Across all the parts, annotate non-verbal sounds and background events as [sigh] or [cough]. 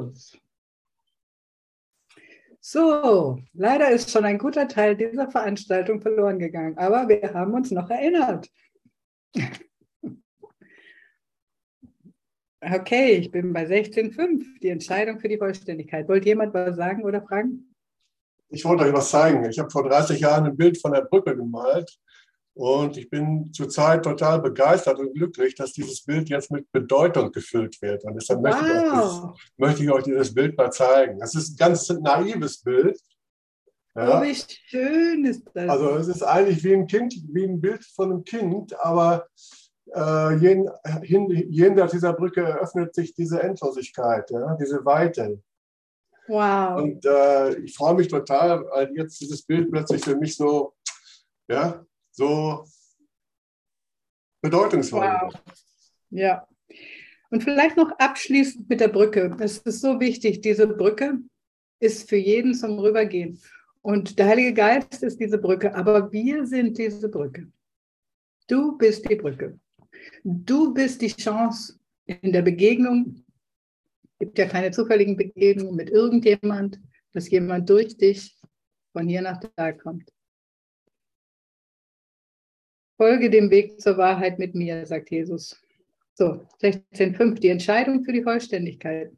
Markus. So, leider ist schon ein guter Teil dieser Veranstaltung verloren gegangen, aber wir haben uns noch erinnert. [laughs] Okay, ich bin bei 16.5, die Entscheidung für die Vollständigkeit. Wollt jemand was sagen oder fragen? Ich wollte euch was zeigen. Ich habe vor 30 Jahren ein Bild von der Brücke gemalt und ich bin zurzeit total begeistert und glücklich, dass dieses Bild jetzt mit Bedeutung gefüllt wird. Und deshalb wow. möchte, ich dieses, möchte, ich euch dieses Bild mal zeigen. Das ist ein ganz naives Bild. Ja. Oh, wie schön ist das. Also es ist eigentlich wie ein Kind, wie ein Bild von einem Kind, aber äh, jen, hin, jenseits dieser Brücke eröffnet sich diese Endlosigkeit, ja, diese Weite. Wow. Und äh, ich freue mich total, weil jetzt dieses Bild plötzlich für mich so, ja, so bedeutungsvoll. Wow. Ja. Und vielleicht noch abschließend mit der Brücke. Es ist so wichtig, diese Brücke ist für jeden zum Rübergehen. Und der Heilige Geist ist diese Brücke, aber wir sind diese Brücke. Du bist die Brücke. Du bist die Chance in der Begegnung. Es gibt ja keine zufälligen Begegnungen mit irgendjemand, dass jemand durch dich von hier nach da kommt. Folge dem Weg zur Wahrheit mit mir, sagt Jesus. So, 16.5, die Entscheidung für die Vollständigkeit.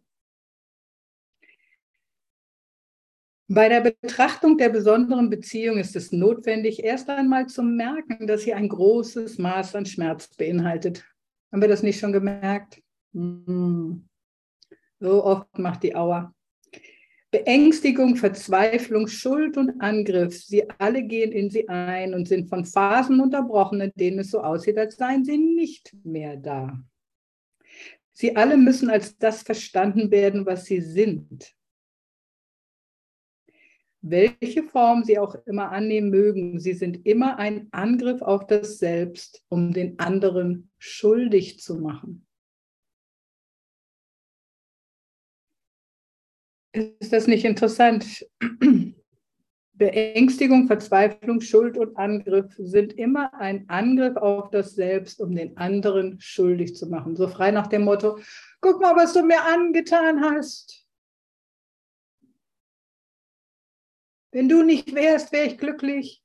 Bei der Betrachtung der besonderen Beziehung ist es notwendig, erst einmal zu merken, dass sie ein großes Maß an Schmerz beinhaltet. Haben wir das nicht schon gemerkt? Hm. So oft macht die Auer. Beängstigung, Verzweiflung, Schuld und Angriff, sie alle gehen in sie ein und sind von Phasen unterbrochen, in denen es so aussieht, als seien sie nicht mehr da. Sie alle müssen als das verstanden werden, was sie sind. Welche Form sie auch immer annehmen mögen, sie sind immer ein Angriff auf das Selbst, um den anderen schuldig zu machen. Ist das nicht interessant? [clears throat] Beängstigung, Verzweiflung, Schuld und Angriff sind immer ein Angriff auf das Selbst, um den anderen schuldig zu machen. So frei nach dem Motto, guck mal, was du mir angetan hast. Wenn du nicht wärst, wäre ich glücklich.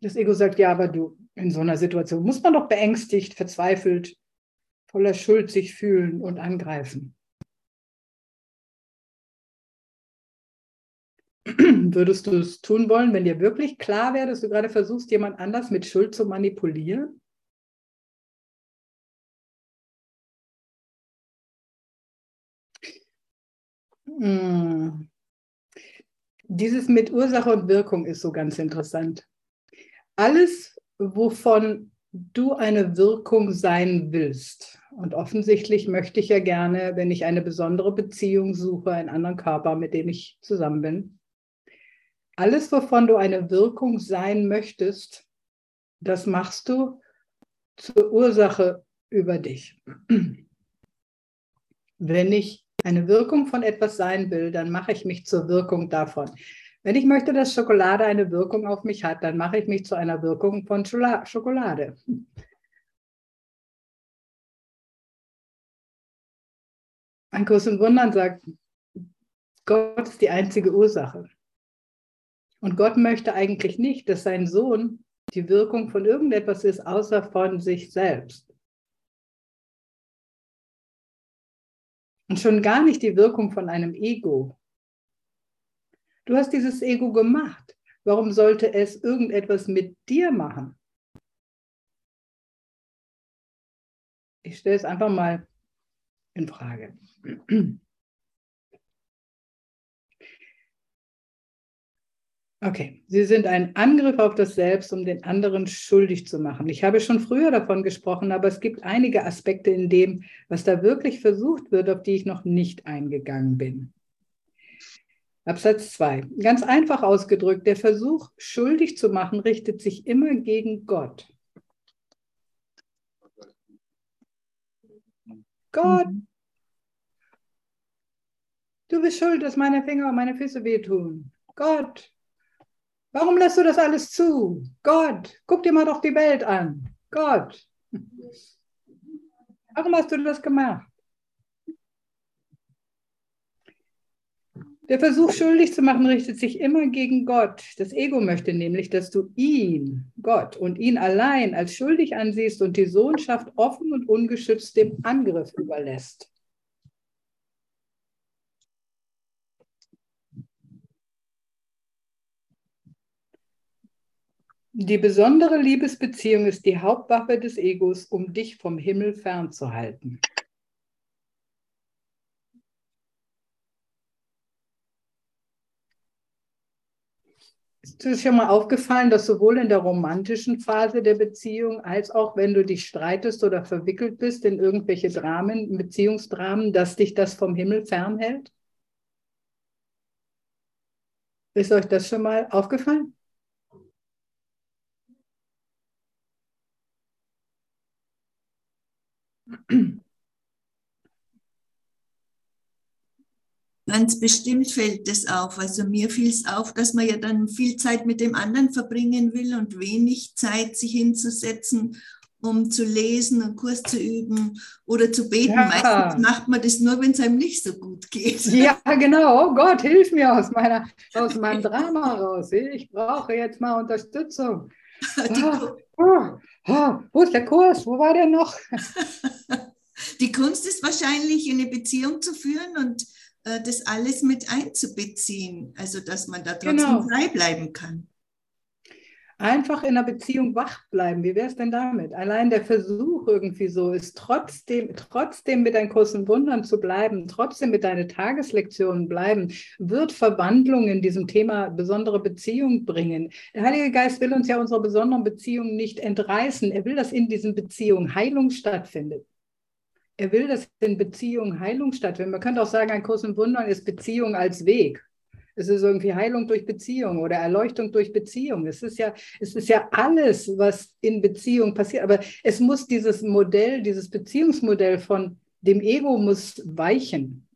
Das Ego sagt, ja, aber du, in so einer Situation muss man doch beängstigt, verzweifelt, voller Schuld sich fühlen und angreifen. [clears throat] Würdest du es tun wollen, wenn dir wirklich klar wäre, dass du gerade versuchst, jemand anders mit Schuld zu manipulieren? Hm. Dieses mit Ursache und Wirkung ist so ganz interessant. Alles, wovon du eine Wirkung sein willst, und offensichtlich möchte ich ja gerne, wenn ich eine besondere Beziehung suche, einen anderen Körper, mit dem ich zusammen bin, alles, wovon du eine Wirkung sein möchtest, das machst du zur Ursache über dich. Wenn ich eine Wirkung von etwas sein will, dann mache ich mich zur Wirkung davon. Wenn ich möchte, dass Schokolade eine Wirkung auf mich hat, dann mache ich mich zu einer Wirkung von Schokolade. Ein Kurs in Wundern sagt, Gott ist die einzige Ursache. Und Gott möchte eigentlich nicht, dass sein Sohn die Wirkung von irgendetwas ist, außer von sich selbst. Und schon gar nicht die Wirkung von einem Ego. Du hast dieses Ego gemacht. Warum sollte es irgendetwas mit dir machen? Ich stelle es einfach mal in Frage. Okay, Sie sind ein Angriff auf das Selbst, um den anderen schuldig zu machen. Ich habe schon früher davon gesprochen, aber es gibt einige Aspekte in dem, was da wirklich versucht wird, auf die ich noch nicht eingegangen bin. Absatz 2. Ganz einfach ausgedrückt, der Versuch, schuldig zu machen, richtet sich immer gegen Gott. Gott, du bist schuld, dass meine Finger und meine Füße wehtun. Gott, Warum lässt du das alles zu? Gott, guck dir mal doch die Welt an. Gott. Warum hast du das gemacht? Der Versuch, schuldig zu machen, richtet sich immer gegen Gott. Das Ego möchte nämlich, dass du ihn, Gott und ihn allein als schuldig ansiehst und die Sohnschaft offen und ungeschützt dem Angriff überlässt. Die besondere Liebesbeziehung ist die Hauptwaffe des Egos, um dich vom Himmel fernzuhalten. Ist dir schon mal aufgefallen, dass sowohl in der romantischen Phase der Beziehung als auch wenn du dich streitest oder verwickelt bist in irgendwelche Dramen, Beziehungsdramen, dass dich das vom Himmel fernhält? Ist euch das schon mal aufgefallen? Ganz bestimmt fällt es auf. Also mir fiel es auf, dass man ja dann viel Zeit mit dem anderen verbringen will und wenig Zeit, sich hinzusetzen, um zu lesen, einen Kurs zu üben oder zu beten. Ja. Meistens macht man das nur, wenn es einem nicht so gut geht. Ja, [laughs] genau. Oh Gott, hilf mir aus, meiner, aus meinem Drama raus. Ich brauche jetzt mal Unterstützung. Oh, oh, oh, wo ist der Kurs? Wo war der noch? [laughs] Die Kunst ist wahrscheinlich, eine Beziehung zu führen und äh, das alles mit einzubeziehen, also dass man da trotzdem genau. frei bleiben kann. Einfach in einer Beziehung wach bleiben. Wie wäre es denn damit? Allein der Versuch irgendwie so ist, trotzdem, trotzdem mit deinen großen Wundern zu bleiben, trotzdem mit deinen Tageslektionen bleiben, wird Verwandlung in diesem Thema besondere Beziehung bringen. Der Heilige Geist will uns ja unsere besonderen Beziehungen nicht entreißen. Er will, dass in diesen Beziehungen Heilung stattfindet. Er will, dass in Beziehungen Heilung stattfindet. Man könnte auch sagen, ein Kurs in Wundern ist Beziehung als Weg. Es ist irgendwie Heilung durch Beziehung oder Erleuchtung durch Beziehung. Es ist ja, es ist ja alles, was in Beziehung passiert. Aber es muss dieses Modell, dieses Beziehungsmodell von dem Ego muss weichen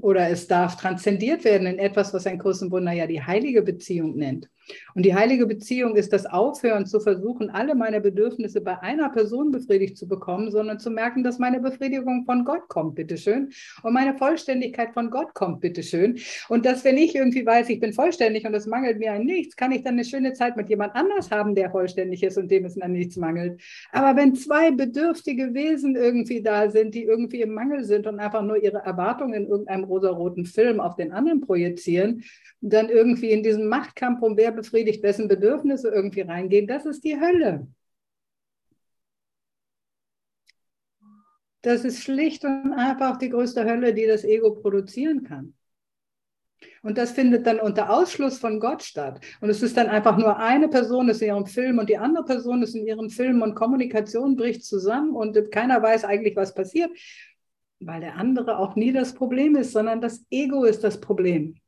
oder es darf transzendiert werden in etwas, was ein Kurs im Wunder ja die heilige Beziehung nennt. Und die heilige Beziehung ist das Aufhören zu versuchen, alle meine Bedürfnisse bei einer Person befriedigt zu bekommen, sondern zu merken, dass meine Befriedigung von Gott kommt, bitteschön. Und meine Vollständigkeit von Gott kommt, bitteschön. Und dass, wenn ich irgendwie weiß, ich bin vollständig und es mangelt mir an nichts, kann ich dann eine schöne Zeit mit jemand anders haben, der vollständig ist und dem es an nichts mangelt. Aber wenn zwei bedürftige Wesen irgendwie da sind, die irgendwie im Mangel sind und einfach nur ihre Erwartungen in irgendeinem rosaroten Film auf den anderen projizieren, dann irgendwie in diesem Machtkampf um wer befriedigt, wessen Bedürfnisse irgendwie reingehen, das ist die Hölle. Das ist schlicht und einfach die größte Hölle, die das Ego produzieren kann. Und das findet dann unter Ausschluss von Gott statt. Und es ist dann einfach nur eine Person ist in ihrem Film und die andere Person ist in ihrem Film und Kommunikation bricht zusammen und keiner weiß eigentlich, was passiert, weil der andere auch nie das Problem ist, sondern das Ego ist das Problem.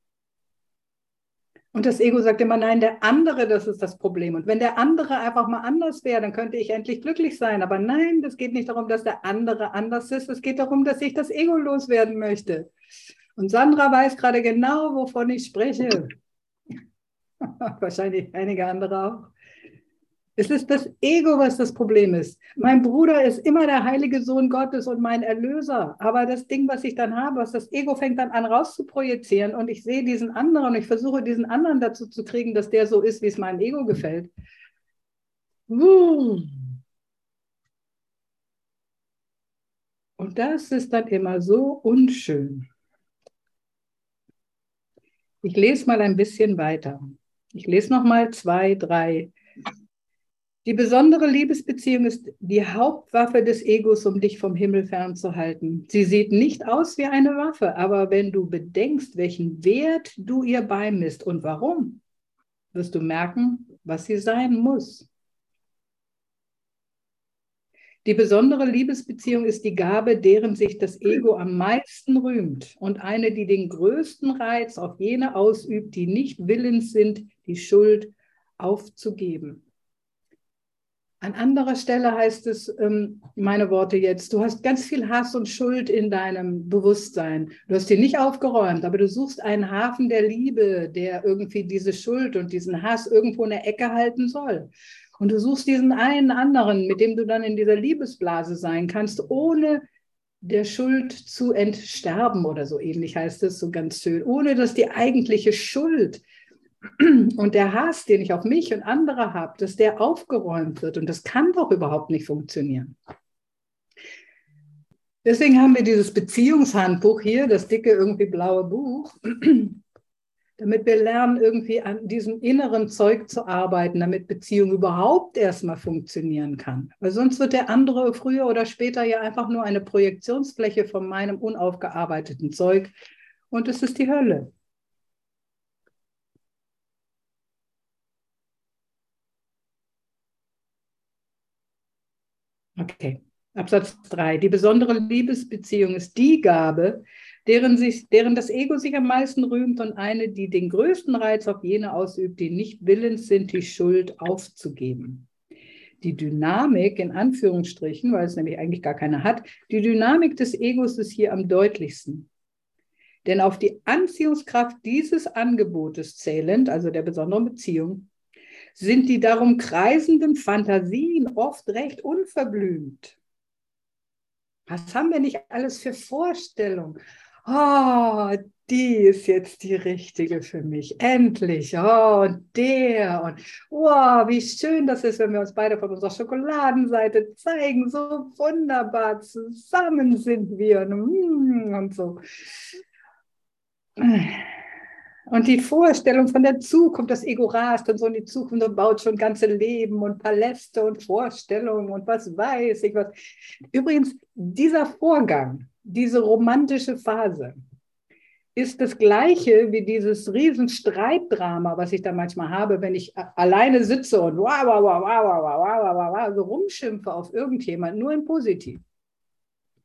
Und das Ego sagt immer, nein, der andere, das ist das Problem. Und wenn der andere einfach mal anders wäre, dann könnte ich endlich glücklich sein. Aber nein, das geht nicht darum, dass der andere anders ist. Es geht darum, dass ich das Ego loswerden möchte. Und Sandra weiß gerade genau, wovon ich spreche. [laughs] Wahrscheinlich einige andere auch. Es ist das Ego, was das Problem ist. Mein Bruder ist immer der heilige Sohn Gottes und mein Erlöser. Aber das Ding, was ich dann habe, was das Ego fängt dann an rauszuprojizieren und ich sehe diesen anderen und ich versuche diesen anderen dazu zu kriegen, dass der so ist, wie es meinem Ego gefällt. Und das ist dann immer so unschön. Ich lese mal ein bisschen weiter. Ich lese noch mal zwei, drei die besondere Liebesbeziehung ist die Hauptwaffe des Egos, um dich vom Himmel fernzuhalten. Sie sieht nicht aus wie eine Waffe, aber wenn du bedenkst, welchen Wert du ihr beimisst und warum, wirst du merken, was sie sein muss. Die besondere Liebesbeziehung ist die Gabe, deren sich das Ego am meisten rühmt und eine, die den größten Reiz auf jene ausübt, die nicht willens sind, die Schuld aufzugeben. An anderer Stelle heißt es, ähm, meine Worte jetzt, du hast ganz viel Hass und Schuld in deinem Bewusstsein. Du hast ihn nicht aufgeräumt, aber du suchst einen Hafen der Liebe, der irgendwie diese Schuld und diesen Hass irgendwo in der Ecke halten soll. Und du suchst diesen einen anderen, mit dem du dann in dieser Liebesblase sein kannst, ohne der Schuld zu entsterben oder so ähnlich heißt es so ganz schön, ohne dass die eigentliche Schuld und der Hass, den ich auf mich und andere habe, dass der aufgeräumt wird. Und das kann doch überhaupt nicht funktionieren. Deswegen haben wir dieses Beziehungshandbuch hier, das dicke irgendwie blaue Buch, [clears throat] damit wir lernen, irgendwie an diesem inneren Zeug zu arbeiten, damit Beziehung überhaupt erstmal funktionieren kann. Weil sonst wird der andere früher oder später ja einfach nur eine Projektionsfläche von meinem unaufgearbeiteten Zeug und es ist die Hölle. Okay. Absatz 3. Die besondere Liebesbeziehung ist die Gabe, deren, sich, deren das Ego sich am meisten rühmt und eine, die den größten Reiz auf jene ausübt, die nicht willens sind, die Schuld aufzugeben. Die Dynamik, in Anführungsstrichen, weil es nämlich eigentlich gar keine hat, die Dynamik des Egos ist hier am deutlichsten. Denn auf die Anziehungskraft dieses Angebotes zählend, also der besonderen Beziehung, sind die darum kreisenden Fantasien oft recht unverblümt. Was haben wir nicht alles für Vorstellungen? Oh, die ist jetzt die richtige für mich. Endlich. Oh, und der. Und wow, wie schön das ist, wenn wir uns beide von unserer Schokoladenseite zeigen. So wunderbar zusammen sind wir. Und mm, so. Und die Vorstellung von der Zukunft, das Ego rast und so in die Zukunft und baut schon ganze Leben und Paläste und Vorstellungen und was weiß ich was. Übrigens, dieser Vorgang, diese romantische Phase, ist das gleiche wie dieses Riesenstreitdrama, was ich da manchmal habe, wenn ich alleine sitze und wow, wow, wow, wow, wow, wow, wow, wow, so rumschimpfe auf irgendjemand, nur im Positiv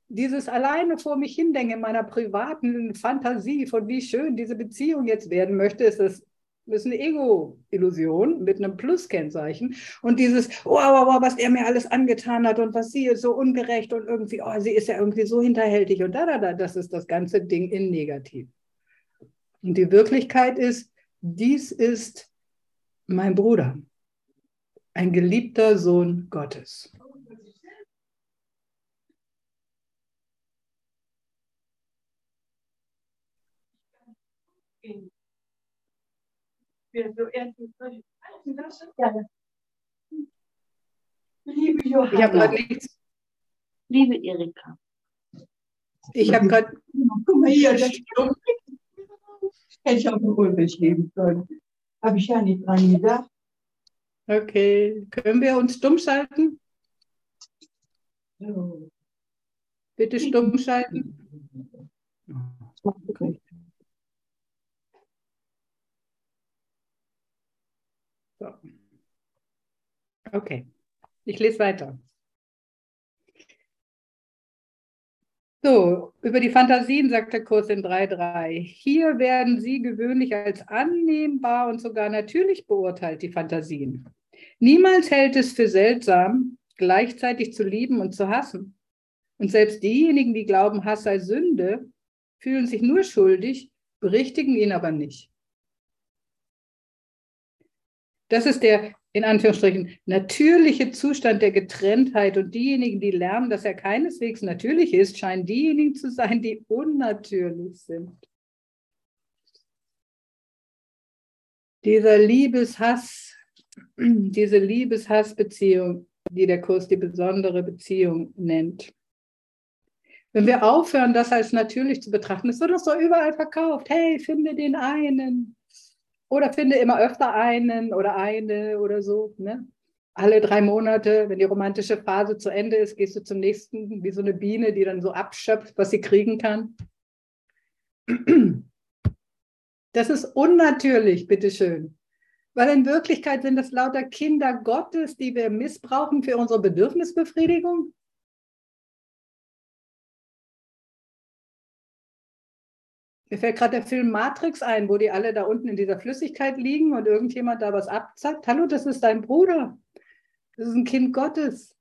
dieses alleine vor mich hindenken in meiner privaten Fantasie von wie schön diese Beziehung jetzt werden möchte, ist das ist eine Ego-Illusion mit einem Plus-Kennzeichen. Und dieses, oh, wow, wow, was er mir alles angetan hat und was sie ist so ungerecht und irgendwie, oh, sie ist ja irgendwie so hinterhältig und da, da, da, das ist das ganze Ding in negativ. Und die Wirklichkeit ist, dies ist mein Bruder, ein geliebter Sohn Gottes. Liebe Johanna. Ich habe gerade nichts. Liebe Erika. Ich habe gerade. Guck mal hier, das Hätte ich auch wohl beschreiben können. Habe ich ja nicht dran gedacht. Okay. Können wir uns stumm schalten? So. Bitte stumm schalten. Okay. So. Okay, ich lese weiter. So, über die Fantasien sagt der Kurs in 3.3. Hier werden sie gewöhnlich als annehmbar und sogar natürlich beurteilt, die Fantasien. Niemals hält es für seltsam, gleichzeitig zu lieben und zu hassen. Und selbst diejenigen, die glauben, Hass sei Sünde, fühlen sich nur schuldig, berichtigen ihn aber nicht. Das ist der in Anführungsstrichen natürliche Zustand der Getrenntheit. Und diejenigen, die lernen, dass er keineswegs natürlich ist, scheinen diejenigen zu sein, die unnatürlich sind. Dieser Liebeshass, [clears throat] diese Liebeshassbeziehung, die der Kurs die besondere Beziehung nennt. Wenn wir aufhören, das als natürlich zu betrachten, es wird doch so überall verkauft. Hey, finde den einen. Oder finde immer öfter einen oder eine oder so. Ne? Alle drei Monate, wenn die romantische Phase zu Ende ist, gehst du zum nächsten, wie so eine Biene, die dann so abschöpft, was sie kriegen kann. Das ist unnatürlich, bitteschön. Weil in Wirklichkeit sind das lauter Kinder Gottes, die wir missbrauchen für unsere Bedürfnisbefriedigung. Mir fällt gerade der Film Matrix ein, wo die alle da unten in dieser Flüssigkeit liegen und irgendjemand da was abzackt. Hallo, das ist dein Bruder. Das ist ein Kind Gottes.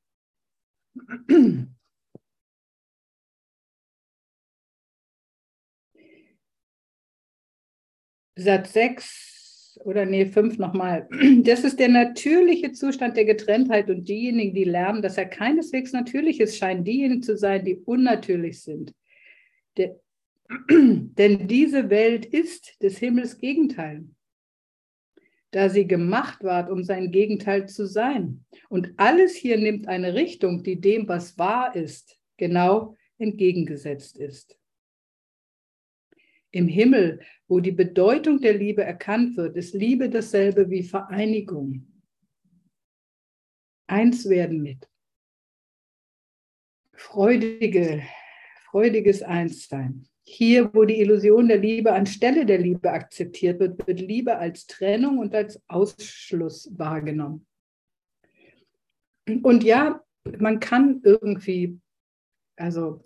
Satz 6 sechs oder nee, fünf nochmal. Das ist der natürliche Zustand der Getrenntheit und diejenigen, die lernen, dass er keineswegs natürlich ist, scheinen diejenigen zu sein, die unnatürlich sind. Der, denn diese Welt ist des Himmels Gegenteil, da sie gemacht ward, um sein Gegenteil zu sein. Und alles hier nimmt eine Richtung, die dem, was wahr ist, genau entgegengesetzt ist. Im Himmel, wo die Bedeutung der Liebe erkannt wird, ist Liebe dasselbe wie Vereinigung. Eins werden mit. Freudige, freudiges Einssein. Hier, wo die Illusion der Liebe anstelle der Liebe akzeptiert wird, wird Liebe als Trennung und als Ausschluss wahrgenommen. Und ja, man kann irgendwie, also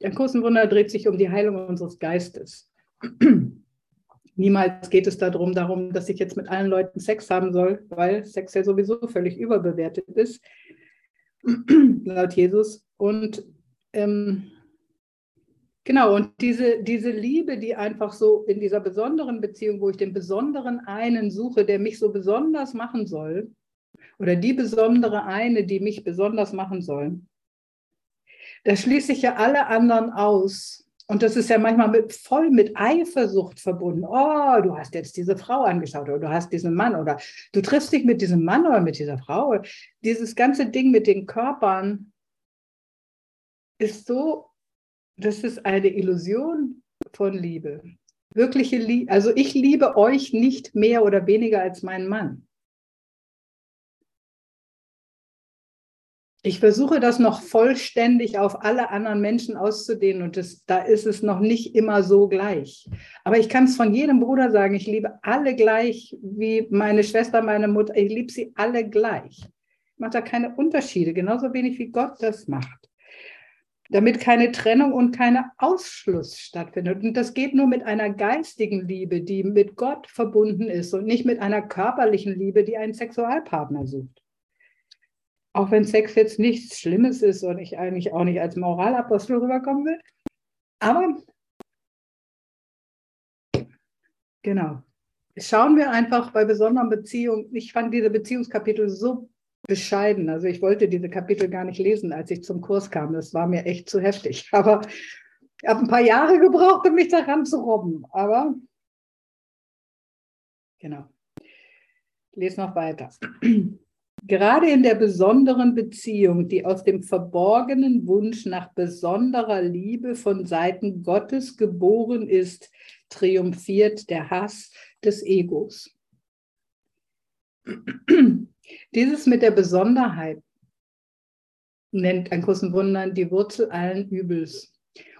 der Kursenwunder dreht sich um die Heilung unseres Geistes. [clears throat] Niemals geht es darum, darum, dass ich jetzt mit allen Leuten Sex haben soll, weil Sex ja sowieso völlig überbewertet ist, [clears throat] laut Jesus. Und ähm, genau, und diese, diese Liebe, die einfach so in dieser besonderen Beziehung, wo ich den besonderen einen suche, der mich so besonders machen soll, oder die besondere eine, die mich besonders machen soll, da schließe ich ja alle anderen aus. Und das ist ja manchmal mit, voll mit Eifersucht verbunden. Oh, du hast jetzt diese Frau angeschaut oder du hast diesen Mann oder du triffst dich mit diesem Mann oder mit dieser Frau. Dieses ganze Ding mit den Körpern ist so, das ist eine Illusion von Liebe. Wirkliche Liebe. Also ich liebe euch nicht mehr oder weniger als meinen Mann. ich versuche das noch vollständig auf alle anderen Menschen auszudehnen und das, da ist es noch nicht immer so gleich. Aber ich kann es von jedem Bruder sagen, ich liebe alle gleich wie meine Schwester, meine Mutter, ich liebe sie alle gleich. Ich mache da keine Unterschiede, genauso wenig wie Gott das macht. Damit keine Trennung und keine Ausschluss stattfindet. Und das geht nur mit einer geistigen Liebe, die mit Gott verbunden ist und nicht mit einer körperlichen Liebe, die einen Sexualpartner sucht. Auch wenn Sex jetzt nichts Schlimmes ist und ich eigentlich auch nicht als Moralapostel rüberkommen will. Aber genau. Schauen wir einfach bei besonderen Beziehungen. Ich fand diese Beziehungskapitel so bescheiden. Also ich wollte diese Kapitel gar nicht lesen, als ich zum Kurs kam. Das war mir echt zu heftig. [laughs] Aber ich habe ein paar Jahre gebraucht, um mich daran zu robben. Aber genau. Ich lese noch weiter. [clears throat] Gerade in der besonderen Beziehung, die aus dem verborgenen Wunsch nach besonderer Liebe von Seiten Gottes geboren ist, triumphiert der Hass des Egos. [clears throat] Dieses mit der Besonderheit nennt ein großen Wundern die Wurzel allen Übels.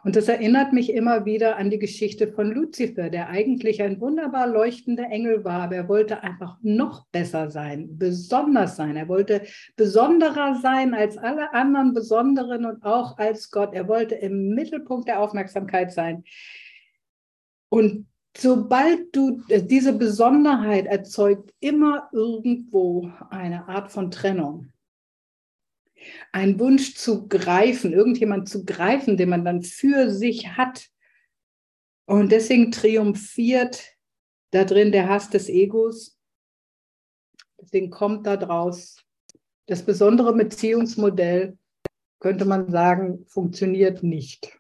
Und das erinnert mich immer wieder an die Geschichte von Luzifer, der eigentlich ein wunderbar leuchtender Engel war, aber er wollte einfach noch besser sein, besonders sein. Er wollte besonderer sein als alle anderen Besonderen und auch als Gott. Er wollte im Mittelpunkt der Aufmerksamkeit sein. Und sobald du diese Besonderheit erzeugt, immer irgendwo eine Art von Trennung ein Wunsch zu greifen, irgendjemand zu greifen, den man dann für sich hat. Und deswegen triumphiert da drin der Hass des Egos. Deswegen kommt da draus das besondere Beziehungsmodell, könnte man sagen, funktioniert nicht.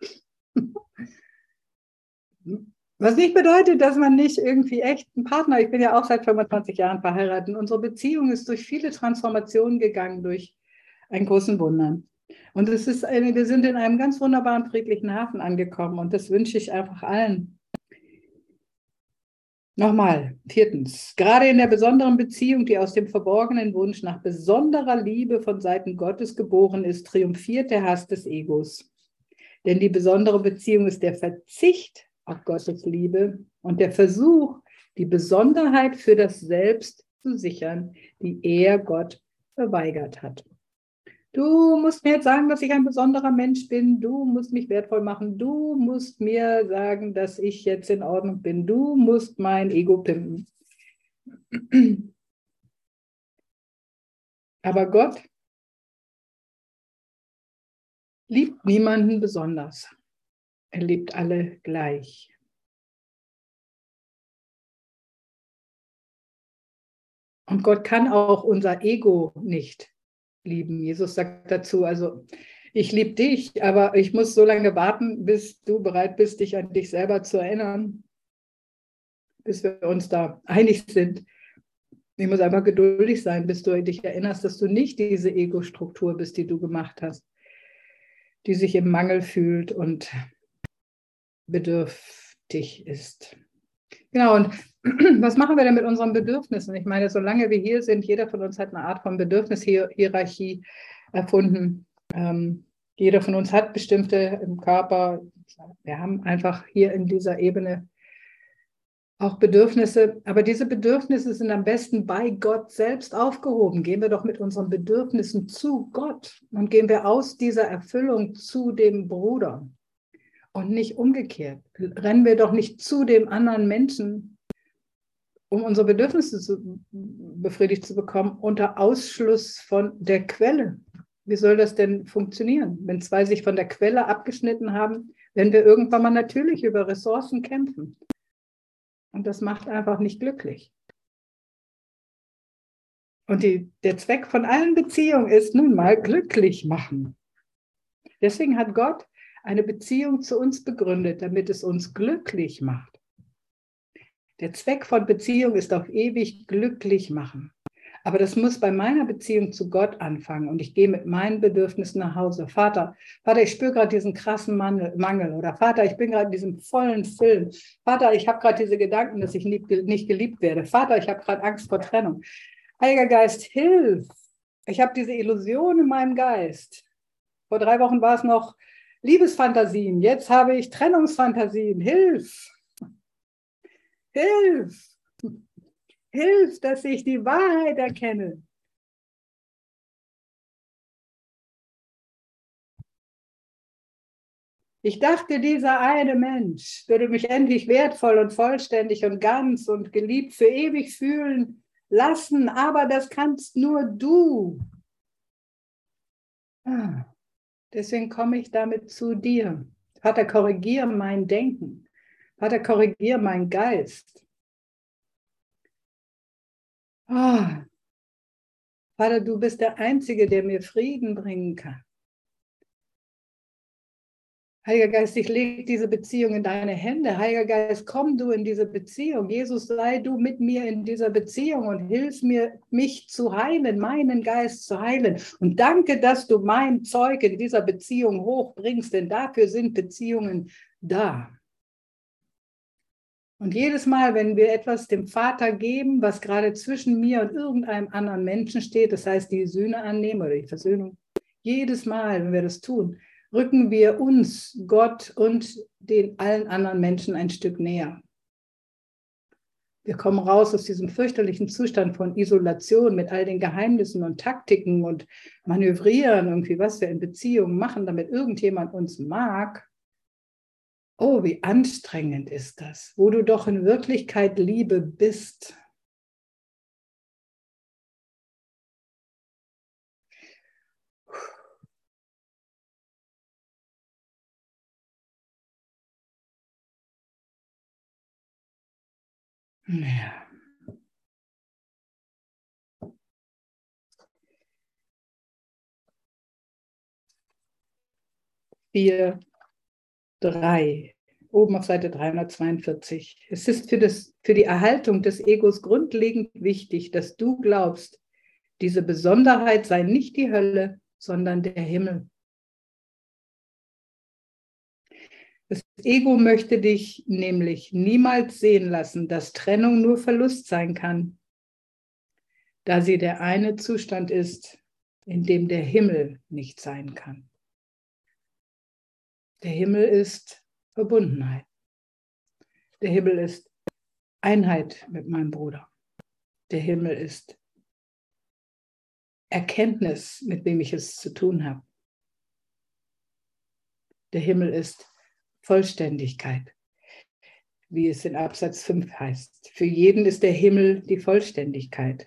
[laughs] Was nicht bedeutet, dass man nicht irgendwie echt einen Partner, ich bin ja auch seit 25 Jahren verheiratet, unsere Beziehung ist durch viele Transformationen gegangen, durch ein großen Wundern. Und es ist wir sind in einem ganz wunderbaren, friedlichen Hafen angekommen und das wünsche ich einfach allen. Nochmal, viertens, gerade in der besonderen Beziehung, die aus dem verborgenen Wunsch nach besonderer Liebe von Seiten Gottes geboren ist, triumphiert der Hass des Egos. Denn die besondere Beziehung ist der Verzicht auf Gottes Liebe und der Versuch, die Besonderheit für das Selbst zu sichern, die er Gott verweigert hat. Du musst mir jetzt sagen, dass ich ein besonderer Mensch bin. Du musst mich wertvoll machen. Du musst mir sagen, dass ich jetzt in Ordnung bin. Du musst mein Ego pimpen. Aber Gott liebt niemanden besonders. Er liebt alle gleich. Und Gott kann auch unser Ego nicht lieben. Jesus sagt dazu, also ich liebe dich, aber ich muss so lange warten, bis du bereit bist, dich an dich selber zu erinnern, bis wir uns da einig sind. Ich muss einfach geduldig sein, bis du dich erinnerst, dass du nicht diese Ego-Struktur bist, die du gemacht hast, die sich im Mangel fühlt und bedürftig ist. Genau, und [clears throat] was machen wir denn mit unseren Bedürfnissen? Ich meine, solange wir hier sind, jeder von uns hat eine Art von Bedürfnishierarchie erfunden. Ähm, jeder von uns hat bestimmte im Körper. Wir haben einfach hier in dieser Ebene auch Bedürfnisse, aber diese Bedürfnisse sind am besten bei Gott selbst aufgehoben. Gehen wir doch mit unseren Bedürfnissen zu Gott und gehen wir aus dieser Erfüllung zu dem Bruder und nicht umgekehrt. Rennen wir doch nicht zu dem anderen Menschen, um unsere Bedürfnisse zu, befriedigt zu bekommen, unter Ausschluss von der Quelle. Wie soll das denn funktionieren? Wenn zwei sich von der Quelle abgeschnitten haben, werden wir irgendwann mal natürlich über Ressourcen kämpfen. Und das macht einfach nicht glücklich. Und die, der Zweck von allen Beziehungen ist nun mal glücklich machen. Deswegen hat Gott eine Beziehung zu uns begründet, damit es uns glücklich macht. Der Zweck von Beziehung ist auf ewig glücklich machen. Aber das muss bei meiner Beziehung zu Gott anfangen und ich gehe mit meinen Bedürfnissen nach Hause. Vater, Vater, ich spüre gerade diesen krassen Mangel. Oder Vater, ich bin gerade in diesem vollen Film. Vater, ich habe gerade diese Gedanken, dass ich nicht geliebt werde. Vater, ich habe gerade Angst vor Trennung. Heiliger Geist, hilf. Ich habe diese Illusion in meinem Geist. Vor drei Wochen war es noch Liebesfantasien. Jetzt habe ich Trennungsfantasien. Hilf. Hilf. Hilf, dass ich die Wahrheit erkenne. Ich dachte, dieser eine Mensch würde mich endlich wertvoll und vollständig und ganz und geliebt für ewig fühlen lassen, aber das kannst nur du. Ah, deswegen komme ich damit zu dir. Vater, korrigiere mein Denken. Vater, korrigiere meinen Geist. Oh, Vater, du bist der Einzige, der mir Frieden bringen kann. Heiliger Geist, ich lege diese Beziehung in deine Hände. Heiliger Geist, komm du in diese Beziehung. Jesus, sei du mit mir in dieser Beziehung und hilf mir, mich zu heilen, meinen Geist zu heilen. Und danke, dass du mein Zeug in dieser Beziehung hochbringst, denn dafür sind Beziehungen da. Und jedes Mal, wenn wir etwas dem Vater geben, was gerade zwischen mir und irgendeinem anderen Menschen steht, das heißt die Sühne annehmen oder die Versöhnung, jedes Mal, wenn wir das tun, rücken wir uns, Gott und den allen anderen Menschen ein Stück näher. Wir kommen raus aus diesem fürchterlichen Zustand von Isolation mit all den Geheimnissen und Taktiken und Manövrieren, irgendwie, was wir in Beziehungen machen, damit irgendjemand uns mag Oh, wie anstrengend ist das, wo du doch in Wirklichkeit Liebe bist. Ja. Wir 3, oben auf Seite 342. Es ist für, das, für die Erhaltung des Egos grundlegend wichtig, dass du glaubst, diese Besonderheit sei nicht die Hölle, sondern der Himmel. Das Ego möchte dich nämlich niemals sehen lassen, dass Trennung nur Verlust sein kann, da sie der eine Zustand ist, in dem der Himmel nicht sein kann. Der Himmel ist Verbundenheit. Der Himmel ist Einheit mit meinem Bruder. Der Himmel ist Erkenntnis, mit wem ich es zu tun habe. Der Himmel ist Vollständigkeit, wie es in Absatz 5 heißt. Für jeden ist der Himmel die Vollständigkeit.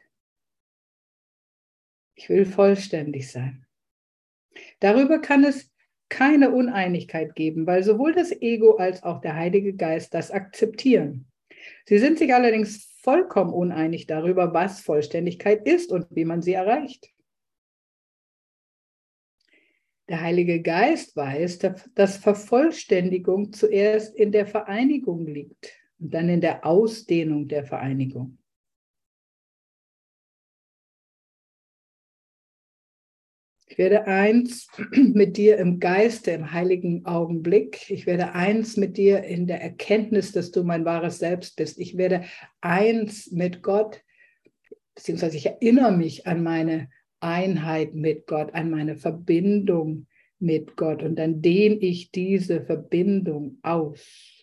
Ich will vollständig sein. Darüber kann es keine Uneinigkeit geben, weil sowohl das Ego als auch der Heilige Geist das akzeptieren. Sie sind sich allerdings vollkommen uneinig darüber, was Vollständigkeit ist und wie man sie erreicht. Der Heilige Geist weiß, dass Vervollständigung zuerst in der Vereinigung liegt und dann in der Ausdehnung der Vereinigung. Ich werde eins mit dir im Geiste, im heiligen Augenblick. Ich werde eins mit dir in der Erkenntnis, dass du mein wahres Selbst bist. Ich werde eins mit Gott, beziehungsweise ich erinnere mich an meine Einheit mit Gott, an meine Verbindung mit Gott. Und dann dehne ich diese Verbindung aus.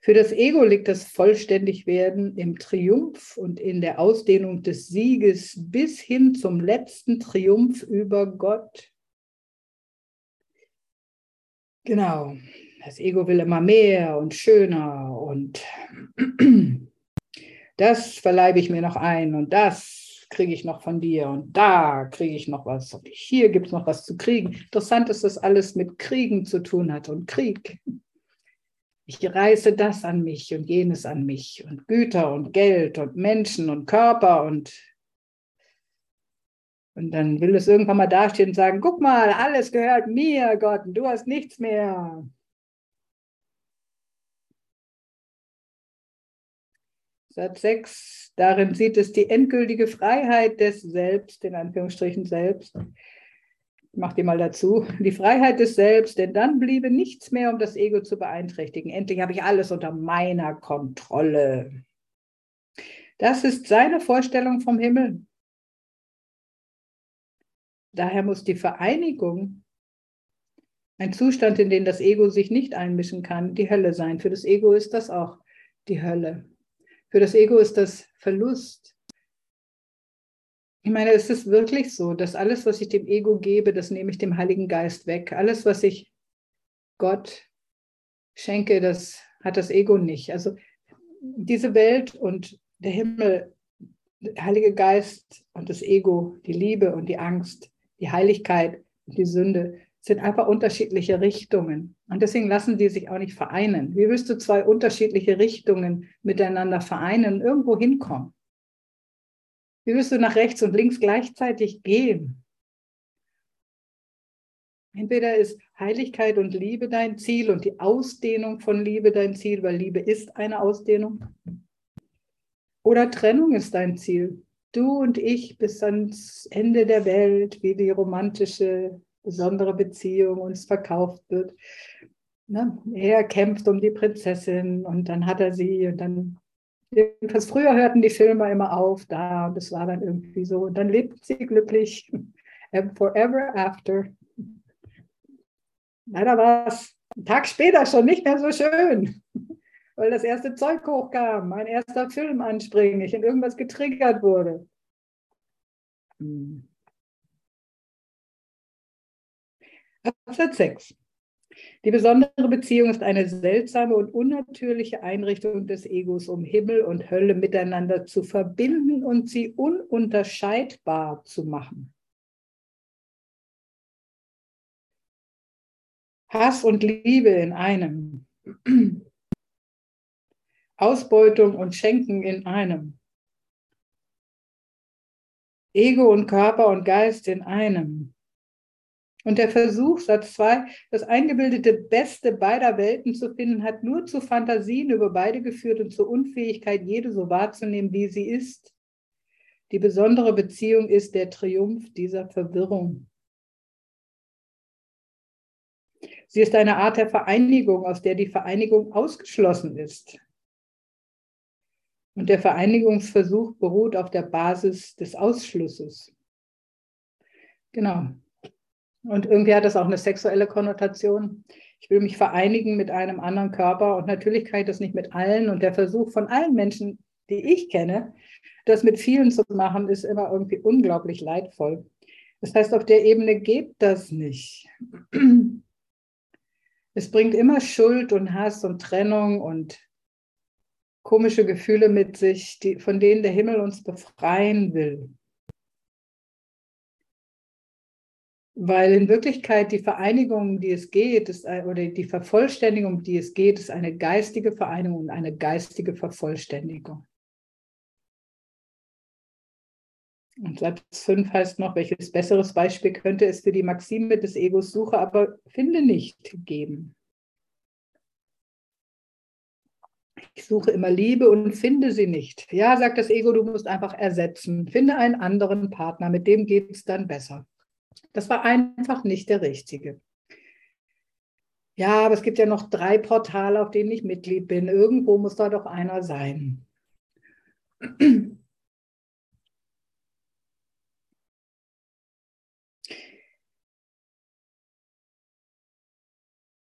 Für das Ego liegt das Vollständigwerden im Triumph und in der Ausdehnung des Sieges bis hin zum letzten Triumph über Gott. Genau, das Ego will immer mehr und schöner und [clears throat] das verleibe ich mir noch ein und das kriege ich noch von dir und da kriege ich noch was und hier gibt es noch was zu kriegen. Interessant ist, dass alles mit Kriegen zu tun hat und Krieg. Ich reiße das an mich und jenes an mich und Güter und Geld und Menschen und Körper und und dann will es irgendwann mal dastehen und sagen, guck mal, alles gehört mir, Gott, und du hast nichts mehr. Satz 6, darin sieht es die endgültige Freiheit des Selbst, in Anführungsstrichen Selbst, mach die mal dazu, die Freiheit des Selbst, denn dann bliebe nichts mehr, um das Ego zu beeinträchtigen. Endlich habe ich alles unter meiner Kontrolle. Das ist seine Vorstellung vom Himmel. Daher muss die Vereinigung, ein Zustand, in den das Ego sich nicht einmischen kann, die Hölle sein. Für das Ego ist das auch die Hölle. Für das Ego ist das Verlust. Ich meine, es ist wirklich so, dass alles, was ich dem Ego gebe, das nehme ich dem Heiligen Geist weg. Alles, was ich Gott schenke, das hat das Ego nicht. Also diese Welt und der Himmel, der Heilige Geist und das Ego, die Liebe und die Angst, die Heiligkeit und die Sünde sind einfach unterschiedliche Richtungen. Und deswegen lassen die sich auch nicht vereinen. Wie willst du zwei unterschiedliche Richtungen miteinander vereinen und irgendwo hinkommen? Wie willst du nach rechts und links gleichzeitig gehen? Entweder ist Heiligkeit und Liebe dein Ziel und die Ausdehnung von Liebe dein Ziel, weil Liebe ist eine Ausdehnung. Oder Trennung ist dein Ziel. Du und ich bis ans Ende der Welt, wie die romantische, besondere Beziehung uns verkauft wird. Ne? Er kämpft um die Prinzessin und dann hat er sie und dann Jedenfalls früher hörten die Filme immer auf da und das war dann irgendwie so. Und dann lebten sie glücklich [laughs] forever after. Leider war es einen Tag später schon nicht mehr so schön, [laughs] weil das erste Zeug hochkam, mein erster Film anspringen, ich in irgendwas getriggert wurde. Hm. Absatz 6. Die besondere Beziehung ist eine seltsame und unnatürliche Einrichtung des Egos, um Himmel und Hölle miteinander zu verbinden und sie ununterscheidbar zu machen. Hass und Liebe in einem. Ausbeutung und Schenken in einem. Ego und Körper und Geist in einem. Und der Versuch, Satz 2, das eingebildete Beste beider Welten zu finden, hat nur zu Fantasien über beide geführt und zur Unfähigkeit, jede so wahrzunehmen, wie sie ist. Die besondere Beziehung ist der Triumph dieser Verwirrung. Sie ist eine Art der Vereinigung, aus der die Vereinigung ausgeschlossen ist. Und der Vereinigungsversuch beruht auf der Basis des Ausschlusses. Genau. Und irgendwie hat das auch eine sexuelle Konnotation. Ich will mich vereinigen mit einem anderen Körper und natürlich kann ich das nicht mit allen. Und der Versuch von allen Menschen, die ich kenne, das mit vielen zu machen, ist immer irgendwie unglaublich leidvoll. Das heißt, auf der Ebene geht das nicht. [clears throat] Es bringt immer Schuld und Hass und Trennung und komische Gefühle mit sich, die, von denen der Himmel uns befreien will. Weil in Wirklichkeit die Vereinigung, um die es geht, ist, oder die Vervollständigung, um die es geht, ist eine geistige Vereinigung und eine geistige Vervollständigung. Und Satz 5 heißt noch, welches besseres Beispiel könnte es für die Maxime des Egos suche, aber finde nicht geben. Ich suche immer Liebe und finde sie nicht. Ja, sagt das Ego, du musst einfach ersetzen. Finde einen anderen Partner, mit dem geht es dann besser. Das war einfach nicht der richtige. Ja, aber es gibt ja noch drei Portale, auf denen ich Mitglied bin. Irgendwo muss da doch einer sein.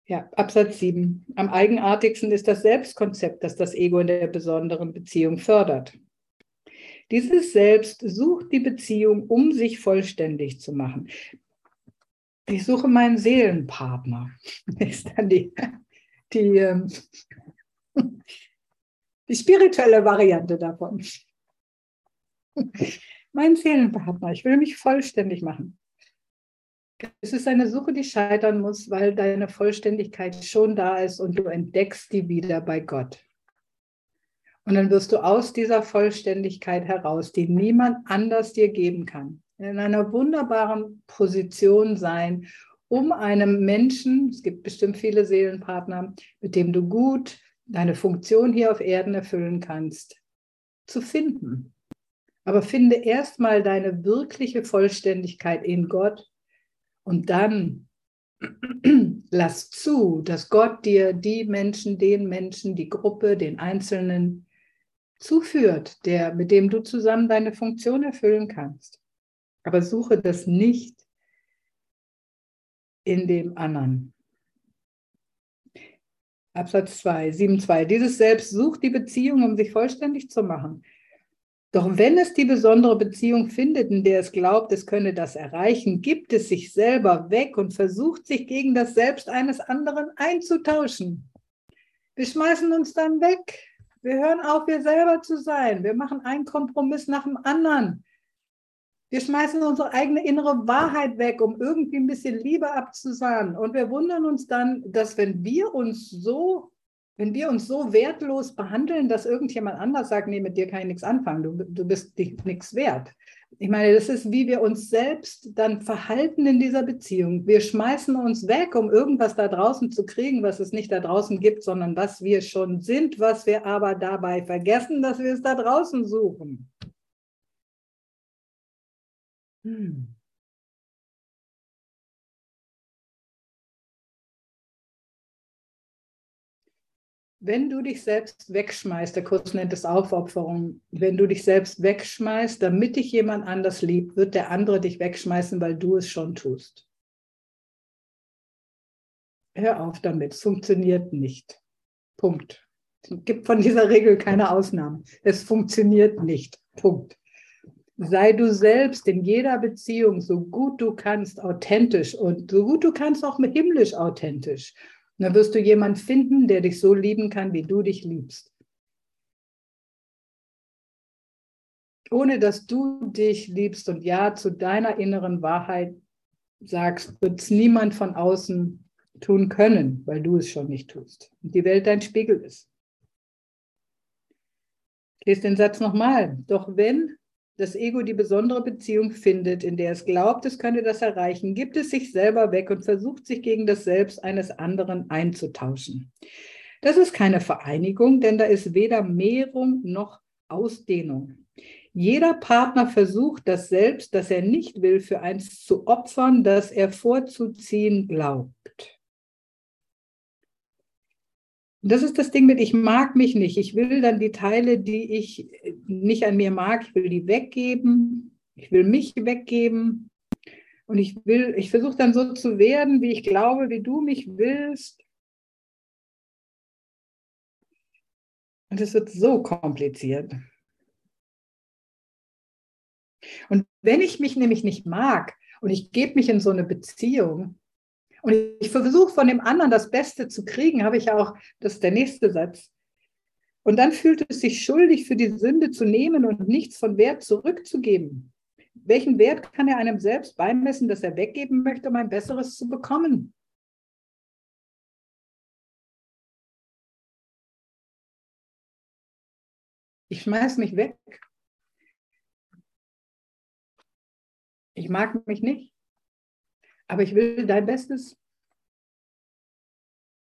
Ja, Absatz 7. Am eigenartigsten ist das Selbstkonzept, das das Ego in der besonderen Beziehung fördert. Dieses Selbst sucht die Beziehung, um sich vollständig zu machen. Ich suche meinen Seelenpartner. [laughs] Ist dann die, die, ähm, [laughs] die spirituelle Variante davon. [laughs] Mein Seelenpartner, ich will mich vollständig machen. Es ist eine Suche, die scheitern muss, weil deine Vollständigkeit schon da ist und du entdeckst die wieder bei Gott. Und dann wirst du aus dieser Vollständigkeit heraus, die niemand anders dir geben kann, in einer wunderbaren Position sein, um einem Menschen, es gibt bestimmt viele Seelenpartner, mit dem du gut deine Funktion hier auf Erden erfüllen kannst, zu finden. Aber finde erstmal deine wirkliche Vollständigkeit in Gott und dann lass zu, dass Gott dir die Menschen, den Menschen, die Gruppe, den Einzelnen zuführt, der, mit dem du zusammen deine Funktion erfüllen kannst. Aber suche das nicht in dem anderen. Absatz 2, 7.2. Dieses Selbst sucht die Beziehung, um sich vollständig zu machen. Doch wenn es die besondere Beziehung findet, in der es glaubt, es könne das erreichen, gibt es sich selber weg und versucht sich gegen das Selbst eines anderen einzutauschen. Wir schmeißen uns dann weg. Wir hören auf, wir selber zu sein. Wir machen einen Kompromiss nach dem anderen. Wir schmeißen unsere eigene innere Wahrheit weg, um irgendwie ein bisschen Liebe abzusahnen. Und wir wundern uns dann, dass wenn wir uns so wenn wir uns so wertlos behandeln, dass irgendjemand anders sagt, nee, mit dir kann ich nichts anfangen, du, du bist nichts wert. Ich meine, das ist, wie wir uns selbst dann verhalten in dieser Beziehung. Wir schmeißen uns weg, um irgendwas da draußen zu kriegen, was es nicht da draußen gibt, sondern was wir schon sind, was wir aber dabei vergessen, dass wir es da draußen suchen. Hm. Wenn du dich selbst wegschmeißt, der Kurs nennt es Aufopferung, wenn du dich selbst wegschmeißt, damit dich jemand anders liebt, wird der andere dich wegschmeißen, weil du es schon tust. Hör auf damit, es funktioniert nicht. Punkt. Es gibt von dieser Regel keine Ausnahmen. Es funktioniert nicht. Punkt. Sei du selbst in jeder Beziehung so gut du kannst authentisch und so gut du kannst auch himmlisch authentisch dann wirst du jemanden finden, der dich so lieben kann, wie du dich liebst. Ohne dass du dich liebst und ja zu deiner inneren Wahrheit sagst, wird es niemand von außen tun können, weil du es schon nicht tust. Und die Welt dein Spiegel ist. Ich lese den Satz nochmal. Doch wenn das Ego die besondere Beziehung findet, in der es glaubt, es könne das erreichen, gibt es sich selber weg und versucht sich gegen das Selbst eines anderen einzutauschen. Das ist keine Vereinigung, denn da ist weder Mehrung noch Ausdehnung. Jeder Partner versucht das Selbst, das er nicht will, für eins zu opfern, das er vorzuziehen glaubt. Das ist das Ding mit, ich mag mich nicht. Ich will dann die Teile, die ich nicht an mir mag, ich will die weggeben. Ich will mich weggeben. Und ich will, ich versuche dann so zu werden, wie ich glaube, wie du mich willst. Und es wird so kompliziert. Und wenn ich mich nämlich nicht mag und ich gebe mich in so eine Beziehung, und ich versuche von dem anderen das Beste zu kriegen, habe ich auch, das ist der nächste Satz. Und dann fühlt es sich schuldig, für die Sünde zu nehmen und nichts von Wert zurückzugeben. welchen Wert kann er einem selbst beimessen, dass er weggeben möchte, um ein besseres zu bekommen? Ich schmeiß mich weg. Ich mag mich nicht, aber ich will dein Bestes.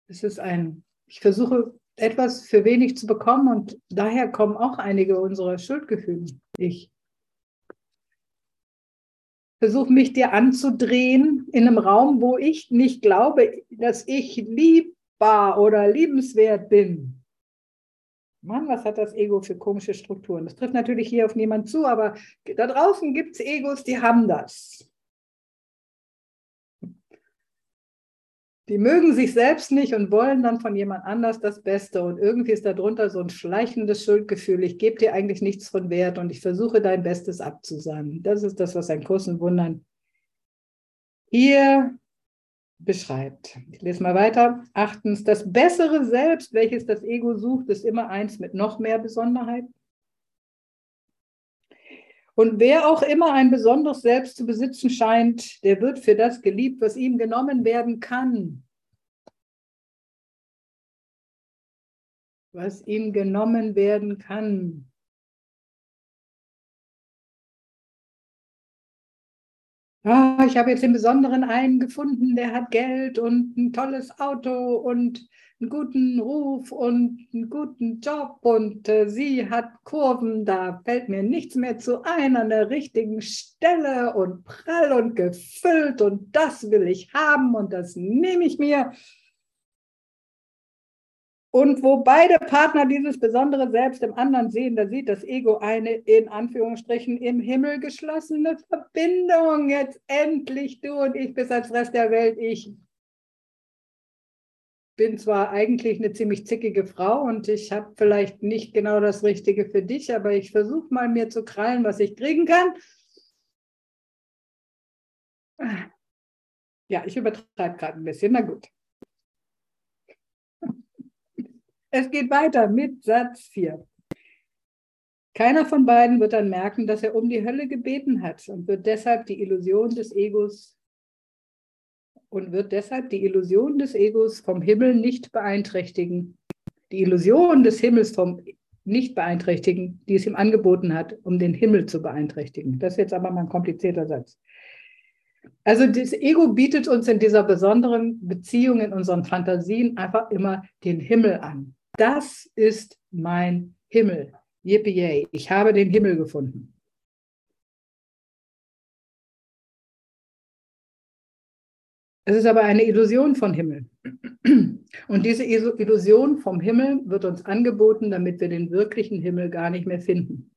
Es ist ein, ich versuche etwas für wenig zu bekommen und daher kommen auch einige unserer Schuldgefühle. Ich versuche mich dir anzudrehen in einem Raum, wo ich nicht glaube, dass ich liebbar oder liebenswert bin. Mann, was hat das Ego für komische Strukturen? Das trifft natürlich hier auf niemand zu, aber da draußen gibt es Egos, die haben das. Die mögen sich selbst nicht und wollen dann von jemand anders das Beste. Und irgendwie ist darunter so ein schleichendes Schuldgefühl. Ich gebe dir eigentlich nichts von Wert und ich versuche dein Bestes abzusagen. Das ist das, was ein Kurs in Wundern hier beschreibt. Ich lese mal weiter. Achtens, das bessere Selbst, welches das Ego sucht, ist immer eins mit noch mehr Besonderheit. Und wer auch immer ein besonderes Selbst zu besitzen scheint, der wird für das geliebt, was ihm genommen werden kann. Was ihm genommen werden kann. oh, ich habe jetzt den besonderen einen gefunden, der hat Geld und ein tolles Auto und einen guten Ruf und einen guten Job und äh, sie hat Kurven, da fällt mir nichts mehr zu ein an der richtigen Stelle und prall und gefüllt und das will ich haben und das nehme ich mir. Und wo beide Partner dieses besondere Selbst im anderen sehen, da sieht das Ego eine in Anführungsstrichen im Himmel geschlossene Verbindung. Jetzt endlich du und ich bis als Rest der Welt. Ich bin zwar eigentlich eine ziemlich zickige Frau und ich habe vielleicht nicht genau das Richtige für dich, aber ich versuche mal mir zu krallen, was ich kriegen kann. Ja, ich übertreibe gerade ein bisschen. Na gut. Es geht weiter mit Satz 4. Keiner von beiden wird dann merken, dass er um die Hölle gebeten hat und wird deshalb die Illusion des Egos und wird deshalb die Illusion des Egos vom Himmel nicht beeinträchtigen. Die Illusion des Himmels vom nicht beeinträchtigen, die es ihm angeboten hat, um den Himmel zu beeinträchtigen. Das ist jetzt aber mal ein komplizierter Satz. Also das Ego bietet uns in dieser besonderen Beziehung, in unseren Fantasien einfach immer den Himmel an. Das ist mein Himmel. Yippie, ich habe den Himmel gefunden. Es ist aber eine Illusion von Himmel. Und diese Illusion vom Himmel wird uns angeboten, damit wir den wirklichen Himmel gar nicht mehr finden.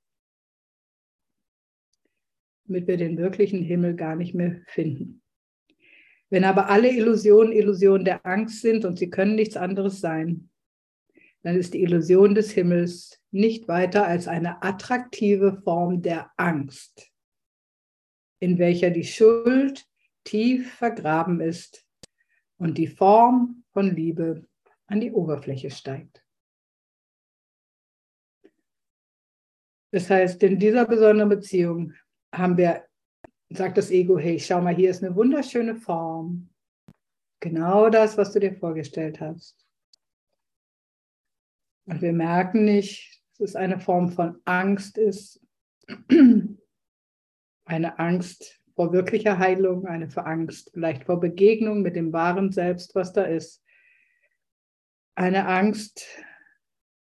Damit wir den wirklichen Himmel gar nicht mehr finden. Wenn aber alle Illusionen Illusionen der Angst sind und sie können nichts anderes sein, dann ist die Illusion des Himmels nicht weiter als eine attraktive Form der Angst, in welcher die Schuld tief vergraben ist und die Form von Liebe an die Oberfläche steigt. Das heißt, in dieser besonderen Beziehung haben wir, sagt das Ego, hey, schau mal, hier ist eine wunderschöne Form. Genau das, was du dir vorgestellt hast. Und wir merken nicht, dass es eine Form von Angst ist. [clears throat] Eine Angst vor wirklicher Heilung, eine Angst vielleicht vor Begegnung mit dem wahren Selbst, was da ist. Eine Angst,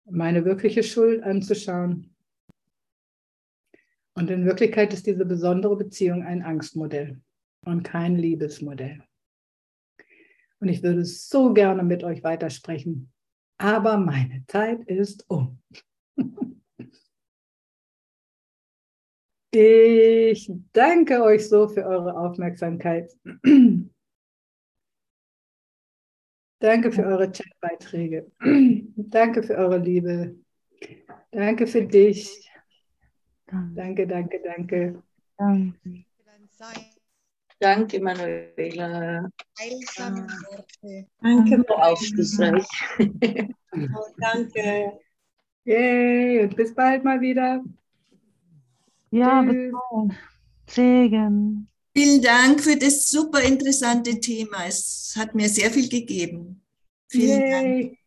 meine wirkliche Schuld anzuschauen. Und in Wirklichkeit ist diese besondere Beziehung ein Angstmodell und kein Liebesmodell. Und ich würde so gerne mit euch weitersprechen aber meine Zeit ist um. [laughs] Ich danke euch so für eure Aufmerksamkeit. [clears throat] Danke für eure Chatbeiträge. [clears throat] Danke für eure Liebe. Danke für dich. Danke, danke, danke. Danke. Danke, Manuela. Heilsame Worte. Danke, so aufschlussreich. Oh, danke. Yay, und bis bald mal wieder. Ja, bald. Segen. Vielen Dank für das super interessante Thema. Es hat mir sehr viel gegeben. Vielen Yay.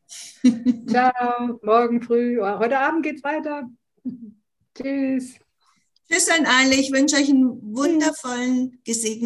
Dank. [laughs] [laughs] Ciao, morgen früh. Heute Abend geht's weiter. Tschüss. Tschüss an alle. Ich wünsche euch einen wundervollen, gesegneten